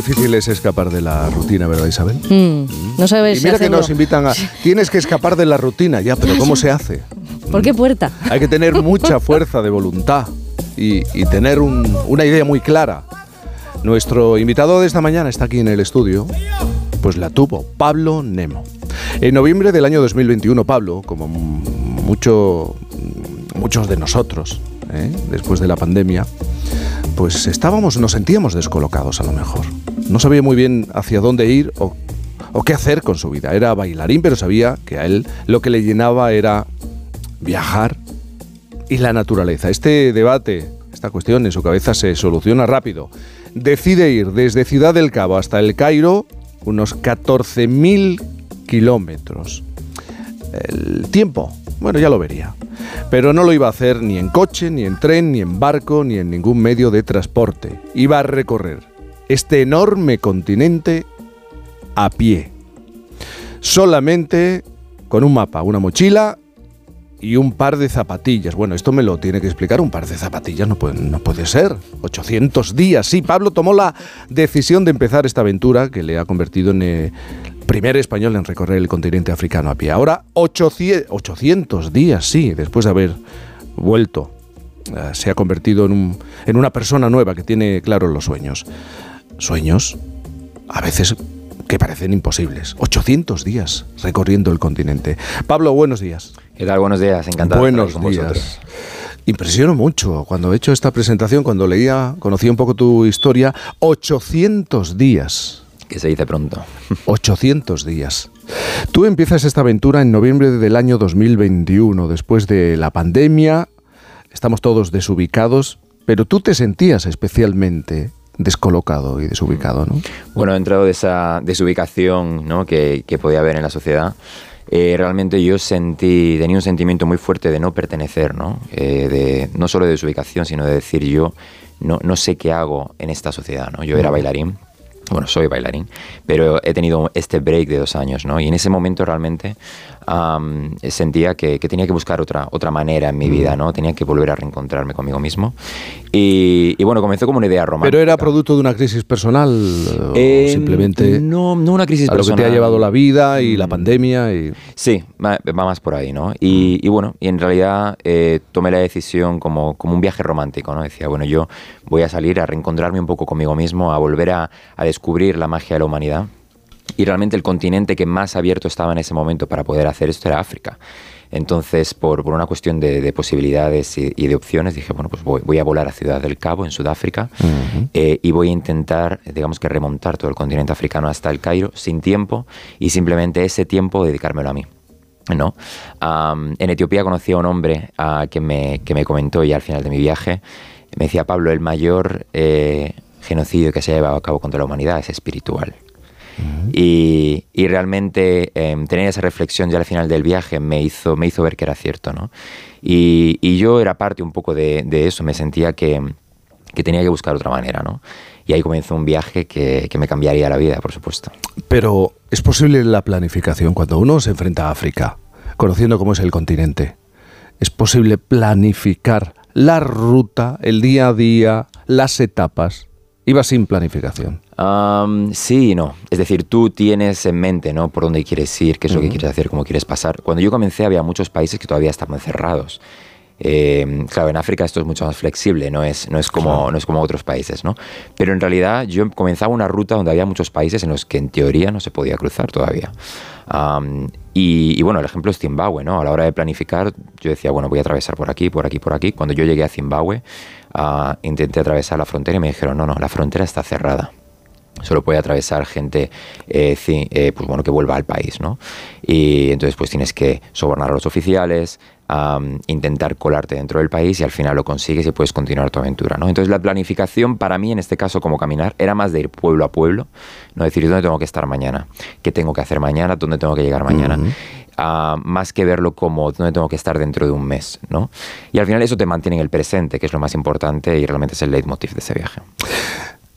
Difícil es escapar de la rutina, ¿verdad, Isabel? Mm, no sabes Y mira que nos invitan a... Tienes que escapar de la rutina, ya, pero ¿cómo se hace? ¿Por qué puerta? Hay que tener mucha fuerza de voluntad y, y tener un- una idea muy clara. Nuestro invitado de esta mañana está aquí en el estudio, pues la tuvo, Pablo Nemo. En noviembre del año 2021, Pablo, como mucho, muchos de nosotros, ¿eh? después de la pandemia, pues estábamos, nos sentíamos descolocados a lo mejor. No sabía muy bien hacia dónde ir o, qué hacer con su vida. Era bailarín, pero sabía que a él lo que le llenaba era viajar y la naturaleza. Este debate, esta cuestión en su cabeza se soluciona rápido. Decide ir desde Ciudad del Cabo hasta el Cairo unos 14.000 kilómetros. El tiempo, bueno, ya lo vería. Pero no lo iba a hacer ni en coche, ni en tren, ni en barco, ni en ningún medio de transporte. Iba a recorrer este enorme continente a pie. Solamente con un mapa, una mochila y un par de zapatillas. Bueno, esto me lo tiene que explicar. Un par de zapatillas no puede, ser. 800 días. Sí, Pablo tomó la decisión de empezar esta aventura que le ha convertido en el primer español en recorrer el continente africano a pie. Ahora 800, 800 días, sí, después de haber vuelto. eh, se ha convertido en, en una persona nueva que tiene claros los sueños. Sueños a veces que parecen imposibles. 800 días recorriendo el continente. Pablo, buenos días. ¿Qué tal? Buenos días, encantado Buenos de estar aquí con días. vosotros. Impresionó mucho cuando he hecho esta presentación, cuando leía, conocía un poco tu historia. 800 días. Que se dice pronto. 800 días. Tú empiezas esta aventura en noviembre del año 2021, después de la pandemia. Estamos todos desubicados, pero tú te sentías especialmente descolocado y desubicado, ¿no? Bueno, dentro de esa desubicación ¿no? que, que podía haber en la sociedad, eh, realmente yo sentí, tenía un sentimiento muy fuerte de no pertenecer, ¿no? Eh, de, no solo de desubicación, sino de decir yo no, no sé qué hago en esta sociedad, ¿no? Yo era bailarín, bueno, soy bailarín, pero he tenido este break de dos años, ¿no? Y en ese momento realmente sentía que, que tenía que buscar otra, otra manera en mi vida, ¿no? Tenía que volver a reencontrarme conmigo mismo. Y, y bueno, comenzó como una idea romántica. Pero era producto de una crisis personal o Eh, simplemente No, no una crisis a lo que te ha personal. llevado la vida y la Mm. pandemia y Sí, va, va más por ahí, ¿no? Y, y bueno, y en realidad eh, tomé la decisión como, como un viaje romántico, ¿no? Decía, bueno, yo voy a salir a reencontrarme un poco conmigo mismo, a volver a, a descubrir la magia de la humanidad. Y realmente el continente que más abierto estaba en ese momento para poder hacer esto era África. Entonces, por, por una cuestión de, de posibilidades y, y de opciones, dije, bueno, pues voy, voy a volar a Ciudad del Cabo, en Sudáfrica, eh, y voy a intentar, digamos que remontar todo el continente africano hasta el Cairo, sin tiempo, y simplemente ese tiempo dedicármelo a mí. ¿no? En Etiopía conocí a un hombre ah, que, me, que me comentó ya al final de mi viaje, me decía, Pablo, el mayor eh, genocidio que se ha llevado a cabo contra la humanidad es espiritual. Y, y realmente em, tener esa reflexión ya al final del viaje me hizo, me hizo ver que era cierto, ¿no? Y, y yo era parte un poco de, de eso, me sentía que, que tenía que buscar otra manera, ¿no? Y ahí comenzó un viaje que, que me cambiaría la vida, por supuesto. Pero es posible la planificación cuando uno se enfrenta a África, conociendo cómo es el continente. Es posible planificar la ruta, el día a día, las etapas. Iba sin planificación. Am, sí y no. Es decir, tú tienes en mente, ¿no? Por dónde quieres ir, qué es lo que quieres hacer, cómo quieres pasar. Cuando yo comencé había muchos países que todavía estaban cerrados. Eh, claro, en África esto es mucho más flexible, no es, no, es como, no es como otros países, ¿no? Pero en realidad yo comenzaba una ruta donde había muchos países en los que en teoría no se podía cruzar todavía. Am, y, y bueno, el ejemplo es Zimbabue, ¿no? A la hora de planificar, yo decía, bueno, voy a atravesar por aquí, por aquí, por aquí. Cuando yo llegué a Zimbabue, ah, intenté atravesar la frontera y me dijeron, no, no, la frontera está cerrada solo puede atravesar gente eh, eh, pues bueno, que vuelva al país, ¿no? Y entonces pues tienes que sobornar a los oficiales, am, intentar colarte dentro del país y al final lo consigues y puedes continuar tu aventura, ¿no? Entonces la planificación para mí en este caso como caminar era más de ir pueblo a pueblo, no decir dónde tengo que estar mañana, qué tengo que hacer mañana, dónde tengo que llegar mañana. Ah, más que verlo como dónde tengo que estar dentro de un mes, ¿no? Y al final eso te mantiene en el presente, que es lo más importante y realmente es el leitmotiv de ese viaje.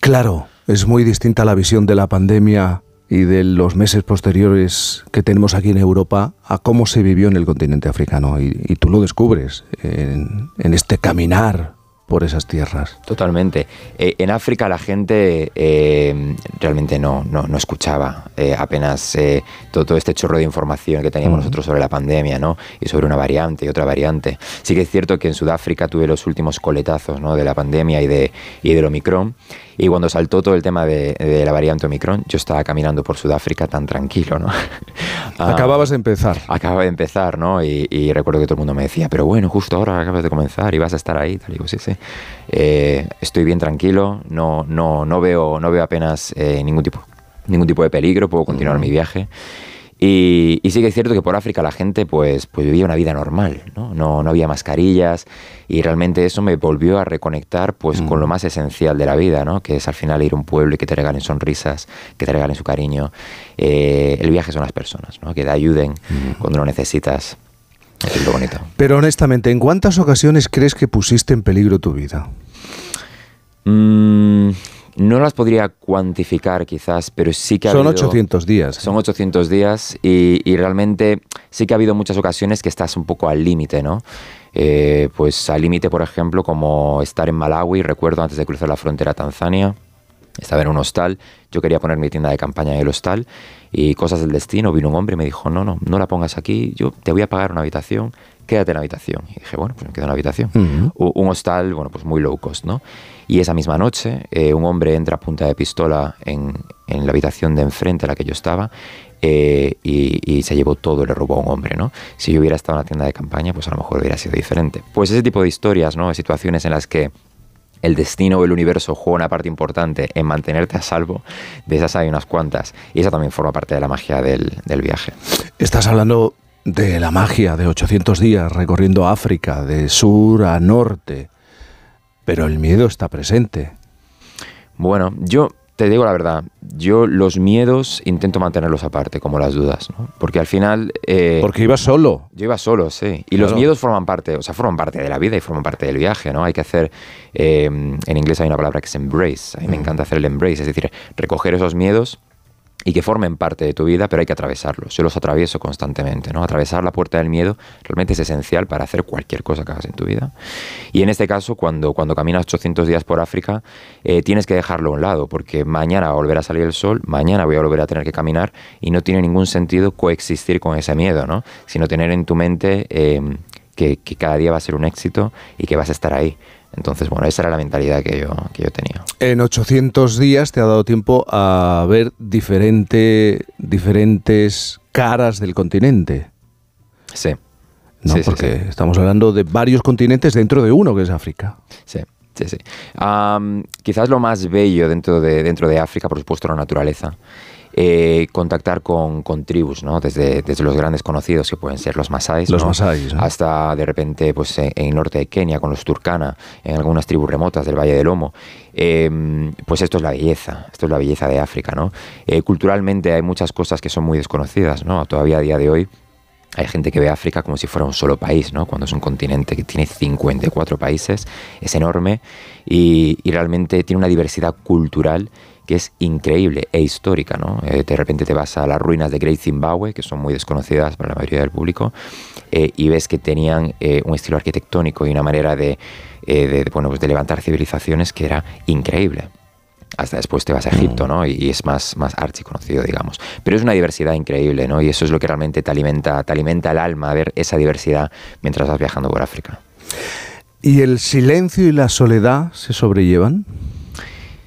Claro, es muy distinta la visión de la pandemia y de los meses posteriores que tenemos aquí en Europa a cómo se vivió en el continente africano. Y, y tú lo descubres en, en este caminar por esas tierras. Totalmente. Eh, en África la gente eh, realmente no, no, escuchaba eh, apenas todo, este chorro de información que teníamos nosotros sobre la pandemia ¿no? y sobre una variante y otra variante. Sí que es cierto que en Sudáfrica tuve los últimos coletazos ¿no? de la pandemia y, de, y del Omicron y cuando saltó todo el tema de, la variante Omicron, yo estaba caminando por Sudáfrica tan tranquilo, ¿no? Ah, Acababas de empezar. Acababa de empezar, ¿no? Y, recuerdo que todo el mundo me decía, pero bueno, justo ahora acabas de comenzar y vas a estar ahí. Tal. Y digo, sí, sí. Eh, estoy bien tranquilo, no, no, no, veo, no veo apenas eh, ningún, tipo, ningún tipo de peligro, puedo continuar mi viaje. Y, sí que es cierto que por África la gente pues, pues vivía una vida normal, ¿no? No, no había mascarillas y realmente eso me volvió a reconectar pues con lo más esencial de la vida, ¿no? Que es al final ir a un pueblo y que te regalen sonrisas, que te regalen su cariño. Eh, el viaje son las personas, ¿no? Que te ayuden mm. cuando lo necesitas. Es lo bonito. Pero honestamente, ¿en cuántas ocasiones crees que pusiste en peligro tu vida? Mmm no las podría cuantificar quizás, pero sí que ha Son 800 días. Son 800 días y, realmente sí que ha habido muchas ocasiones que estás un poco al límite, ¿no? Eh, pues al límite, por ejemplo, como estar en Malawi, recuerdo antes de cruzar la frontera a Tanzania, estaba en un hostal, yo quería poner mi tienda de campaña en el hostal y cosas del destino, vino un hombre y me dijo, no, no, no la pongas aquí, yo te voy a pagar una habitación, quédate en la habitación. Y dije, bueno, pues me quedo en la habitación. Un hostal, bueno, pues muy low cost, ¿no? Y esa misma noche, eh, un hombre entra a punta de pistola en, en, la habitación de enfrente a la que yo estaba eh, y, se llevó todo, le robó a un hombre, ¿no? Si yo hubiera estado en la tienda de campaña, pues a lo mejor hubiera sido diferente. Pues ese tipo de historias, ¿no? Situaciones en las que el destino o el universo juega una parte importante en mantenerte a salvo, de esas hay unas cuantas. Y esa también forma parte de la magia del, del viaje. Estás hablando de la magia de 800 días recorriendo África, de sur a norte pero el miedo está presente. Bueno, yo te digo la verdad, yo los miedos intento mantenerlos aparte, como las dudas, ¿no? Porque al final... Eh, Porque ibas solo. Yo iba solo, sí. Y los miedos forman parte, o sea, forman parte de la vida y forman parte del viaje, ¿no? Hay que hacer, eh, en inglés hay una palabra que es embrace, a mí me mm. encanta hacer el embrace, es decir, recoger esos miedos y que formen parte de tu vida, pero hay que atravesarlos. Yo los atravieso constantemente, ¿no? Atravesar la puerta del miedo realmente es esencial para hacer cualquier cosa que hagas en tu vida. Y en este caso, cuando, cuando caminas 800 días por África, eh, tienes que dejarlo a un lado, porque mañana va a salir el sol, mañana voy a volver a tener que caminar y no tiene ningún sentido coexistir con ese miedo, ¿no? Sino tener en tu mente eh, que cada día va a ser un éxito y que vas a estar ahí. Entonces, bueno, esa era la mentalidad que yo, que yo tenía. En 800 días te ha dado tiempo a ver diferente, diferentes caras del continente. Sí. ¿no? Porque estamos hablando de varios continentes dentro de uno, que es África. Sí. Sí, sí. quizás lo más bello dentro de, dentro de África, por supuesto, la naturaleza. Eh, contactar con, con, tribus, ¿no? Desde, desde los grandes conocidos que pueden ser los Masáis, los hasta de repente pues, en, el norte de Kenia con los Turkana, en algunas tribus remotas del Valle del Lomo. Em, pues esto es la belleza, esto es la belleza de África. ¿no? Eh, culturalmente hay muchas cosas que son muy desconocidas, ¿no? todavía a día de hoy. Hay gente que ve África como si fuera un solo país, ¿no? Cuando es un continente que tiene 54 países, es enorme y, y realmente tiene una diversidad cultural que es increíble e histórica. ¿no? Eh, de repente te vas a las ruinas de Great Zimbabue, que son muy desconocidas para la mayoría del público, eh, y ves que tenían eh, un estilo arquitectónico y una manera de, bueno, pues de levantar civilizaciones que era increíble hasta después te vas a Egipto, ¿no? Y, es más, más archiconocido, digamos. Pero es una diversidad increíble, ¿no? Y eso es lo que realmente te alimenta, te alimenta el alma, ver esa diversidad mientras vas viajando por África. ¿Y el silencio y la soledad se sobrellevan?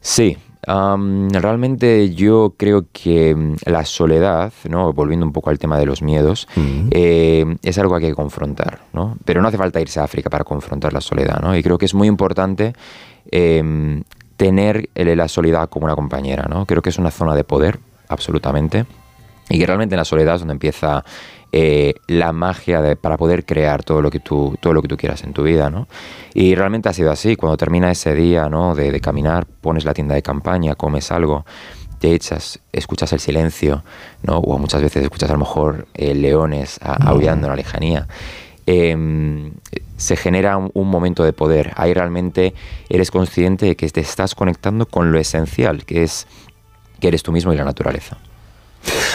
Sí, realmente yo creo que mm, la soledad, ¿no? volviendo un poco al tema de los miedos, eh, es algo que hay que confrontar. ¿no? Pero no hace falta irse a África para confrontar la soledad. ¿no? Y creo que es muy importante em, tener la soledad como una compañera. ¿no? Creo que es una zona de poder, absolutamente. Y que realmente en la soledad es donde empieza eh, la magia de, para poder crear todo lo que tú todo lo que tú quieras en tu vida no y realmente ha sido así. Cuando termina ese día no de, caminar pones la tienda de campaña comes algo te echas escuchas el silencio no o muchas veces escuchas a lo mejor eh, leones aullando en la lejanía. Em, se genera un, un, momento de poder. Ahí realmente eres consciente de que te estás conectando con lo esencial, que es que eres tú mismo y la naturaleza.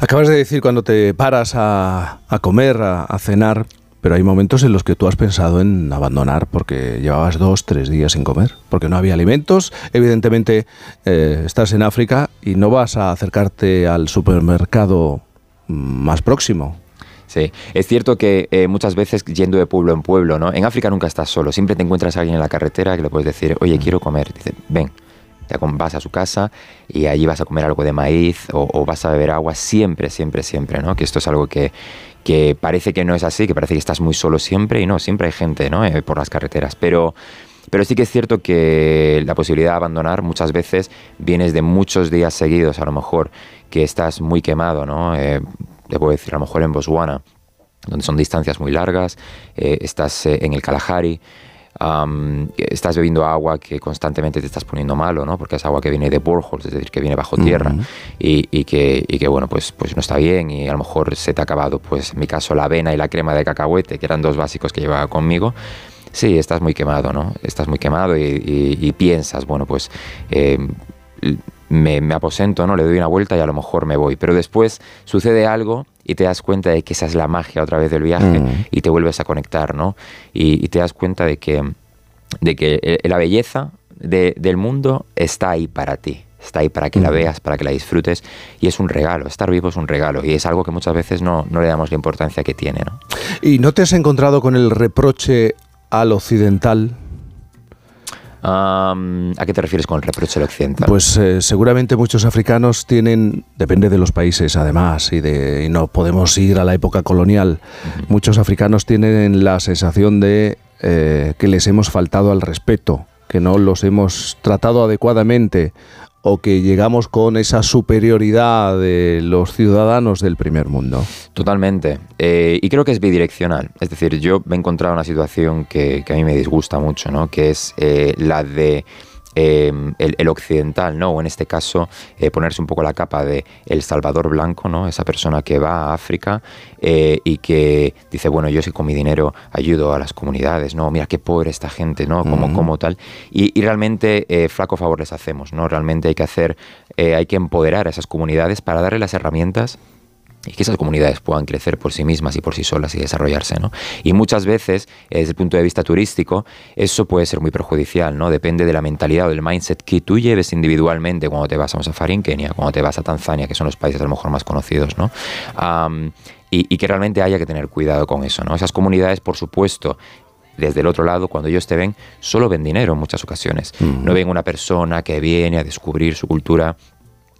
Acabas de decir cuando te paras a, comer, a, cenar, pero hay momentos en los que tú has pensado en abandonar porque llevabas dos, tres días sin comer, porque no había alimentos. Evidentemente eh, estás en África y no vas a acercarte al supermercado más próximo. Sí, es cierto que eh, muchas veces yendo de pueblo en pueblo, ¿no? En África nunca estás solo, siempre te encuentras a alguien en la carretera que le puedes decir, oye, quiero comer. Dice, ven, te vas a su casa y allí vas a comer algo de maíz o, vas a beber agua siempre, siempre, siempre, ¿no? Que esto es algo que, que, parece que no es así, que parece que estás muy solo siempre y no, siempre hay gente, ¿no? Eh, por las carreteras, pero... Pero sí que es cierto que la posibilidad de abandonar muchas veces vienes de muchos días seguidos, a lo mejor, que estás muy quemado, ¿no? Eh, te puedo decir, a lo mejor en Botswana, donde son distancias muy largas, eh, estás en el Kalahari, estás bebiendo agua que constantemente te estás poniendo malo, ¿no? Porque es agua que viene de boreholes, es decir, que viene bajo tierra y, que, y, que, bueno, pues, pues no está bien y a lo mejor se te ha acabado, pues en mi caso, la avena y la crema de cacahuete, que eran dos básicos que llevaba conmigo. Sí, estás muy quemado, ¿no? Estás muy quemado y, piensas, bueno, pues eh, me, me, aposento, ¿no? Le doy una vuelta y a lo mejor me voy. Pero después sucede algo y te das cuenta de que esa es la magia otra vez del viaje mm. y te vuelves a conectar, ¿no? Y, te das cuenta de que, de que eh, la belleza del mundo está ahí para ti. Está ahí para que la mm. veas, para que la disfrutes. Y es un regalo. Estar vivo es un regalo. Y es algo que muchas veces no, no le damos la importancia que tiene. ¿no? ¿Y no te has encontrado con el reproche al occidental ¿A qué te refieres con el reproche del occidental? Pues eh, seguramente muchos africanos tienen, depende de los países además, y, de, no podemos ir a la época colonial, muchos africanos tienen la sensación de eh, que les hemos faltado al respeto, que no los hemos tratado adecuadamente o que llegamos con esa superioridad de los ciudadanos del primer mundo. Totalmente. Eh, y creo que es bidireccional. Es decir, yo me he encontrado una situación que, a mí me disgusta mucho, ¿no? que es eh, la de Em, el, occidental, ¿no? O en este caso, eh, ponerse un poco la capa de El Salvador Blanco, ¿no? Esa persona que va a África eh, y que dice, bueno, yo sí con mi dinero ayudo a las comunidades, ¿no? Mira qué pobre esta gente, ¿no? Como, como tal. Y, realmente eh, flaco favor les hacemos, ¿no? Realmente hay que hacer, hay que empoderar a esas comunidades para darle las herramientas y que esas comunidades puedan crecer por sí mismas y por sí solas y desarrollarse. ¿no? Y muchas veces, desde el punto de vista turístico, eso puede ser muy perjudicial, ¿no? depende de la mentalidad o del mindset que tú lleves individualmente cuando te vas a un safari en Kenia, cuando te vas a Tanzania, que son los países a lo mejor más conocidos. ¿no? y, que realmente haya que tener cuidado con eso. ¿no? Esas comunidades, por supuesto, desde el otro lado, cuando ellos te ven, solo ven dinero en muchas ocasiones. No ven una persona que viene a descubrir su cultura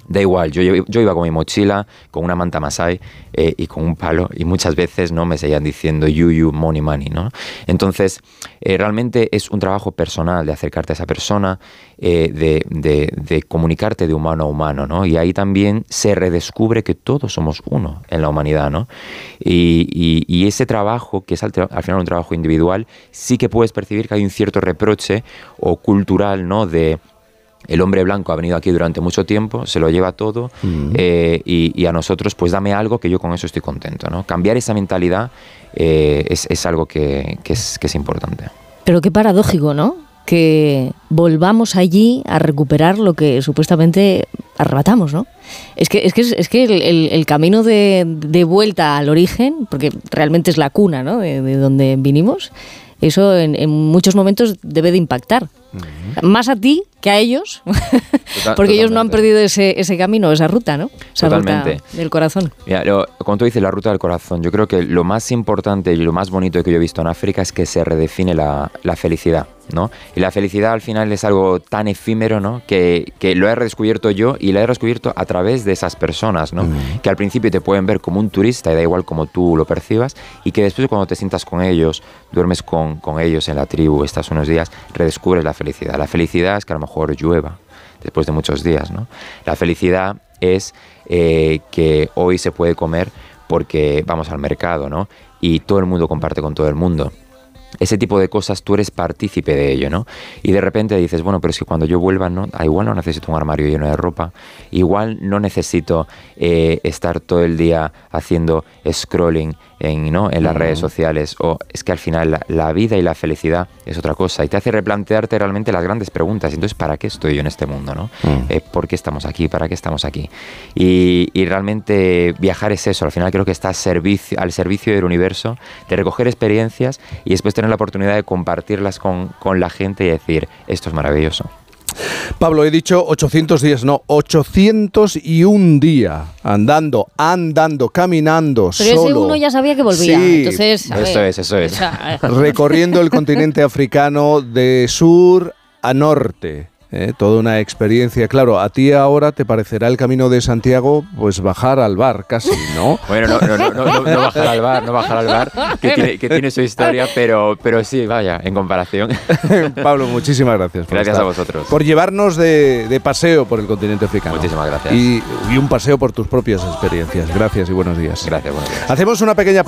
Da igual, yo, yo, iba con mi mochila, con una manta masai eh, y con un palo y muchas veces no me seguían diciendo you, you, money, money, ¿no? Entonces, eh, realmente es un trabajo personal de acercarte a esa persona, eh, de, de, comunicarte de humano a humano, ¿no? Y ahí también se redescubre que todos somos uno en la humanidad, ¿no? Y, y, ese trabajo, que es al, al, final un trabajo individual, sí que puedes percibir que hay un cierto reproche o cultural, ¿no? De el hombre blanco ha venido aquí durante mucho tiempo, se lo lleva todo mm. eh, y, a nosotros pues dame algo que yo con eso estoy contento. ¿no? Cambiar esa mentalidad eh, es, algo que, es, que es importante. Pero qué paradójico, ¿no? Que volvamos allí a recuperar lo que supuestamente arrebatamos, ¿no? Es que, es que, es que el, camino de, vuelta al origen, porque realmente es la cuna, ¿no? De, donde vinimos, eso en muchos momentos debe de impactar. Más a ti que a ellos, porque ellos no han perdido ese, ese, camino, esa ruta, ¿no? Esa totalmente. ruta del corazón. Mira, como tú dices, la ruta del corazón, yo creo que lo más importante y lo más bonito que yo he visto en África es que se redefine la, la felicidad, ¿no? Y la felicidad al final es algo tan efímero, ¿no? Que, que lo he redescubierto yo y lo he redescubierto a través de esas personas, ¿no? Que al principio te pueden ver como un turista y da igual como tú lo percibas y que después cuando te sientas con ellos, duermes con, con ellos en la tribu, estás unos días, redescubres la felicidad. La felicidad es que a lo mejor llueva después de muchos días. ¿no? La felicidad es eh, que hoy se puede comer porque vamos al mercado ¿no? y todo el mundo comparte con todo el mundo. ese tipo de cosas tú eres partícipe de ello, ¿no? Y de repente dices, bueno, pero es que cuando yo vuelva, ¿no? Ah, igual no necesito un armario lleno de ropa, igual no necesito eh, estar todo el día haciendo scrolling en, ¿no? en las redes sociales, o es que al final la, la, vida y la felicidad es otra cosa, y te hace replantearte realmente las grandes preguntas, entonces, ¿para qué estoy yo en este mundo, ¿no? Mm. Eh, ¿Por qué estamos aquí? ¿Para qué estamos aquí? Y, y, realmente viajar es eso, al final creo que está al servicio, al servicio del universo, de recoger experiencias y después tener la oportunidad de compartirlas con, con la gente y decir, esto es maravilloso. Pablo, he dicho 800 días, no, 801 día andando, andando, caminando, Pero solo. ese uno ya sabía que volvía. Sí. Entonces, a Eso ver, es, eso es. sea, recorriendo el continente africano de sur a norte. ¿Eh? Toda una experiencia. Claro, a ti ahora te parecerá el camino de Santiago, pues bajar al bar casi, ¿no? Bueno, no, no, no, no, bajar al bar, no bajar al bar, que tiene, que tiene su historia, pero, pero sí, vaya, en comparación. Pablo, muchísimas gracias. por Gracias estar- a vosotros. Por llevarnos de, de paseo por el continente africano. Muchísimas gracias. Y, y un paseo por tus propias experiencias. Gracias y buenos días. Gracias, buenos días. Hacemos una pequeña pausa.